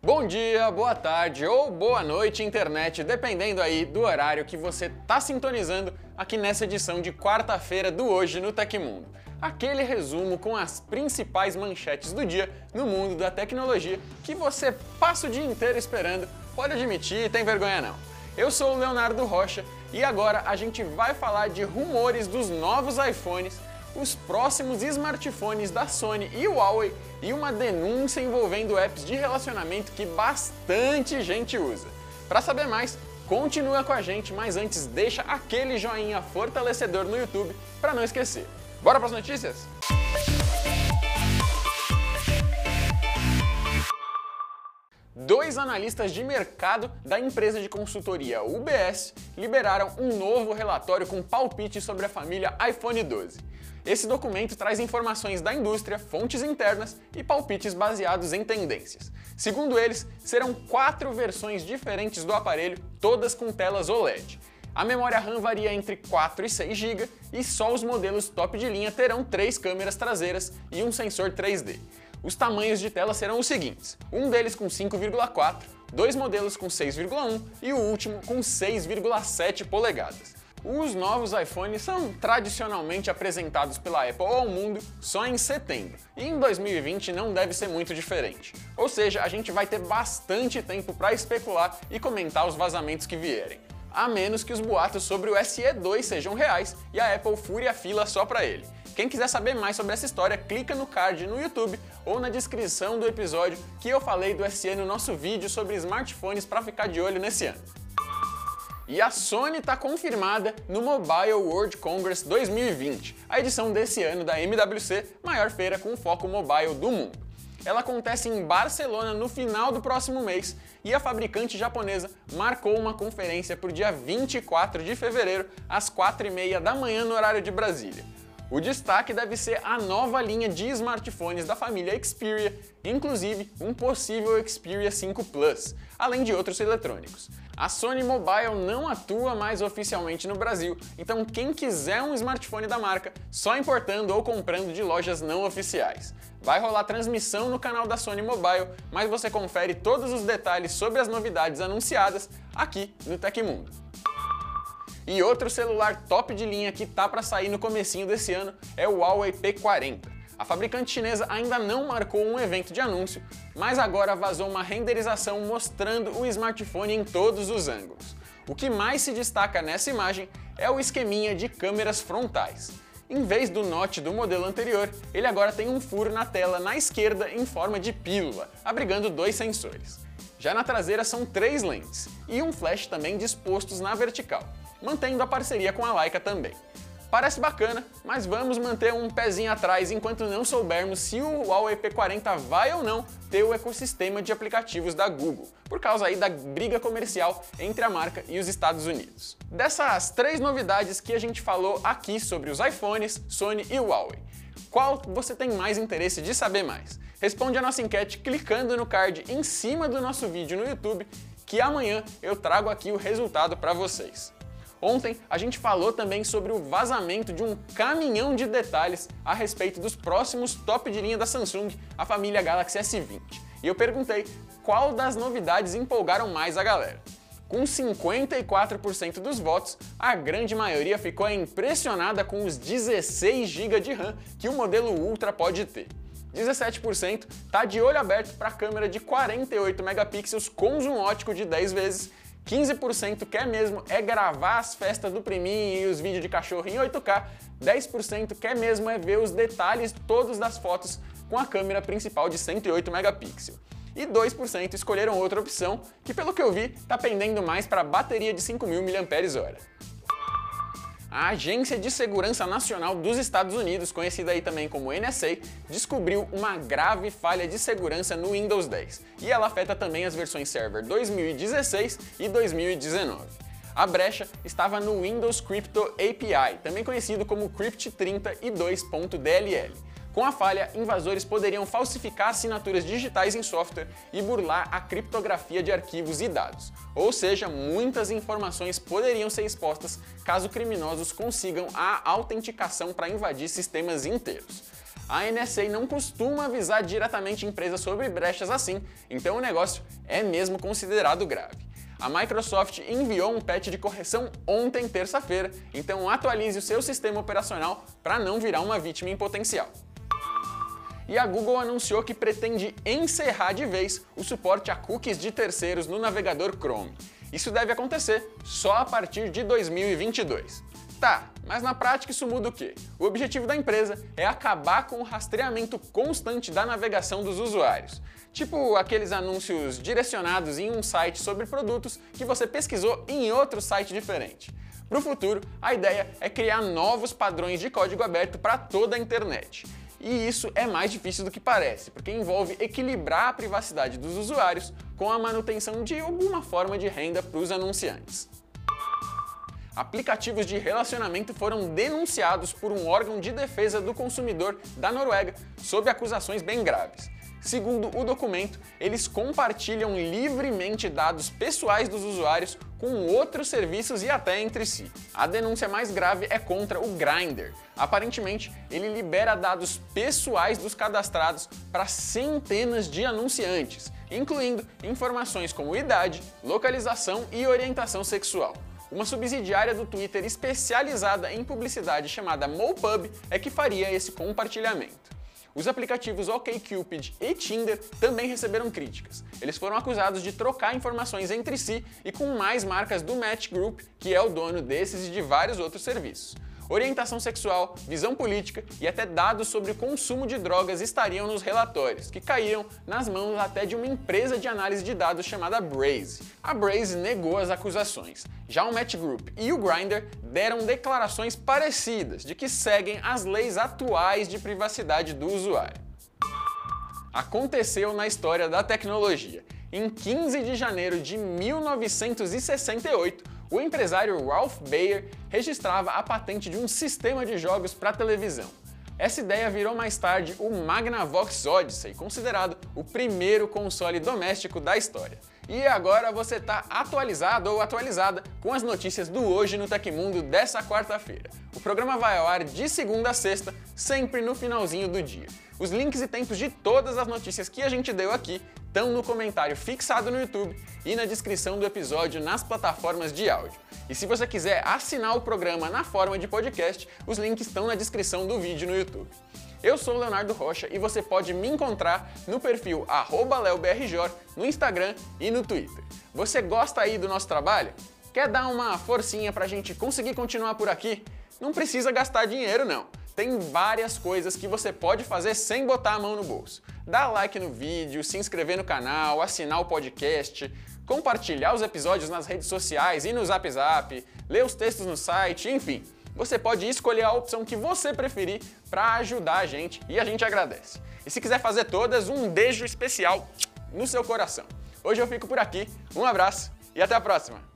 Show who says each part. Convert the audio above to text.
Speaker 1: Bom dia, boa tarde ou boa noite, internet, dependendo aí do horário que você tá sintonizando aqui nessa edição de quarta-feira do Hoje no Tecmundo. Aquele resumo com as principais manchetes do dia no mundo da tecnologia que você passa o dia inteiro esperando. Pode admitir, tem vergonha não. Eu sou o Leonardo Rocha e agora a gente vai falar de rumores dos novos iPhones os próximos smartphones da Sony e Huawei e uma denúncia envolvendo apps de relacionamento que bastante gente usa. Para saber mais, continua com a gente, mas antes deixa aquele joinha fortalecedor no YouTube para não esquecer. Bora para as notícias? Dois analistas de mercado da empresa de consultoria UBS liberaram um novo relatório com palpite sobre a família iPhone 12. Esse documento traz informações da indústria, fontes internas e palpites baseados em tendências. Segundo eles, serão quatro versões diferentes do aparelho, todas com telas OLED. A memória RAM varia entre 4 e 6 GB e só os modelos top de linha terão três câmeras traseiras e um sensor 3D. Os tamanhos de tela serão os seguintes: um deles com 5,4, dois modelos com 6,1 e o último com 6,7 polegadas. Os novos iPhones são tradicionalmente apresentados pela Apple ao mundo só em setembro, e em 2020 não deve ser muito diferente. Ou seja, a gente vai ter bastante tempo para especular e comentar os vazamentos que vierem. A menos que os boatos sobre o SE2 sejam reais e a Apple fure a fila só para ele. Quem quiser saber mais sobre essa história, clica no card no YouTube ou na descrição do episódio que eu falei do SE no nosso vídeo sobre smartphones para ficar de olho nesse ano. E a Sony está confirmada no Mobile World Congress 2020, a edição desse ano da MWC, maior feira com foco mobile do mundo. Ela acontece em Barcelona no final do próximo mês e a fabricante japonesa marcou uma conferência para o dia 24 de fevereiro, às 4h30 da manhã no horário de Brasília. O destaque deve ser a nova linha de smartphones da família Xperia, inclusive um possível Xperia 5 Plus, além de outros eletrônicos. A Sony Mobile não atua mais oficialmente no Brasil, então quem quiser um smartphone da marca, só importando ou comprando de lojas não oficiais. Vai rolar transmissão no canal da Sony Mobile, mas você confere todos os detalhes sobre as novidades anunciadas aqui no Tecmundo. E outro celular top de linha que tá para sair no comecinho desse ano é o Huawei P40. A fabricante chinesa ainda não marcou um evento de anúncio, mas agora vazou uma renderização mostrando o smartphone em todos os ângulos. O que mais se destaca nessa imagem é o esqueminha de câmeras frontais. Em vez do note do modelo anterior, ele agora tem um furo na tela na esquerda em forma de pílula, abrigando dois sensores. Já na traseira são três lentes e um flash também dispostos na vertical mantendo a parceria com a Leica também. Parece bacana, mas vamos manter um pezinho atrás enquanto não soubermos se o Huawei P40 vai ou não ter o ecossistema de aplicativos da Google, por causa aí da briga comercial entre a marca e os Estados Unidos. Dessas três novidades que a gente falou aqui sobre os iPhones, Sony e Huawei, qual você tem mais interesse de saber mais? Responde a nossa enquete clicando no card em cima do nosso vídeo no YouTube, que amanhã eu trago aqui o resultado para vocês. Ontem a gente falou também sobre o vazamento de um caminhão de detalhes a respeito dos próximos top de linha da Samsung, a família Galaxy S20. E eu perguntei qual das novidades empolgaram mais a galera. Com 54% dos votos, a grande maioria ficou impressionada com os 16 GB de RAM que o modelo Ultra pode ter. 17% está de olho aberto para a câmera de 48 megapixels com zoom ótico de 10 vezes 15% quer mesmo é gravar as festas do priminho e os vídeos de cachorro em 8K, 10% quer mesmo é ver os detalhes todos das fotos com a câmera principal de 108 megapixels. E 2% escolheram outra opção, que pelo que eu vi, está pendendo mais para bateria de 5.000 mAh a Agência de Segurança Nacional dos Estados Unidos, conhecida aí também como NSA, descobriu uma grave falha de segurança no Windows 10, e ela afeta também as versões Server 2016 e 2019. A brecha estava no Windows Crypto API, também conhecido como Crypt 30 e 2.dll. Com a falha, invasores poderiam falsificar assinaturas digitais em software e burlar a criptografia de arquivos e dados. Ou seja, muitas informações poderiam ser expostas caso criminosos consigam a autenticação para invadir sistemas inteiros. a NSA não costuma avisar diretamente empresas sobre brechas assim, então o negócio é mesmo considerado grave. A Microsoft enviou um patch de correção ontem, terça-feira, então atualize o seu sistema operacional para não virar uma vítima em potencial e a Google anunciou que pretende encerrar de vez o suporte a cookies de terceiros no navegador Chrome. Isso deve acontecer só a partir de 2022. Tá, mas na prática isso muda o quê? O objetivo da empresa é acabar com o rastreamento constante da navegação dos usuários. Tipo aqueles anúncios direcionados em um site sobre produtos que você pesquisou em outro site diferente. Para o futuro, a ideia é criar novos padrões de código aberto para toda a internet. E isso é mais difícil do que parece, porque envolve equilibrar a privacidade dos usuários com a manutenção de alguma forma de renda para os anunciantes. Aplicativos de relacionamento foram denunciados por um órgão de defesa do consumidor da Noruega sob acusações bem graves. Segundo o documento, eles compartilham livremente dados pessoais dos usuários com outros serviços e até entre si. A denúncia mais grave é contra o Grindr. Aparentemente, ele libera dados pessoais dos cadastrados para centenas de anunciantes, incluindo informações como idade, localização e orientação sexual. Uma subsidiária do Twitter especializada em publicidade chamada MoPub é que faria esse compartilhamento. Os aplicativos OkCupid e Tinder também receberam críticas. Eles foram acusados de trocar informações entre si e com mais marcas do Match Group, que é o dono desses e de vários outros serviços orientação sexual, visão política e até dados sobre consumo de drogas estariam nos relatórios, que caíram nas mãos até de uma empresa de análise de dados chamada Braze. A Braze negou as acusações. Já o Match Group e o Grindr deram declarações parecidas de que seguem as leis atuais de privacidade do usuário. Aconteceu na história da tecnologia. Em 15 de janeiro de 1968, o empresário Ralph Baer registrava a patente de um sistema de jogos para televisão. Essa ideia virou mais tarde o Magnavox Odyssey, considerado o primeiro console doméstico da história. E agora você está atualizado ou atualizada com as notícias do Hoje no Tecmundo dessa quarta-feira. O programa vai ao ar de segunda a sexta, sempre no finalzinho do dia. Os links e tempos de todas as notícias que a gente deu aqui estão no comentário fixado no YouTube e na descrição do episódio nas plataformas de áudio. E se você quiser assinar o programa na forma de podcast, os links estão na descrição do vídeo no YouTube. Eu sou o Leonardo Rocha e você pode me encontrar no perfil leobrjor no Instagram e no Twitter. Você gosta aí do nosso trabalho? Quer dar uma forcinha pra gente conseguir continuar por aqui? Não precisa gastar dinheiro não. Tem várias coisas que você pode fazer sem botar a mão no bolso. Dar like no vídeo, se inscrever no canal, assinar o podcast, compartilhar os episódios nas redes sociais e no Zap Zap, ler os textos no site, enfim você pode escolher a opção que você preferir para ajudar a gente e a gente agradece. E se quiser fazer todas, um beijo especial no seu coração. Hoje eu fico por aqui, um abraço e até a próxima!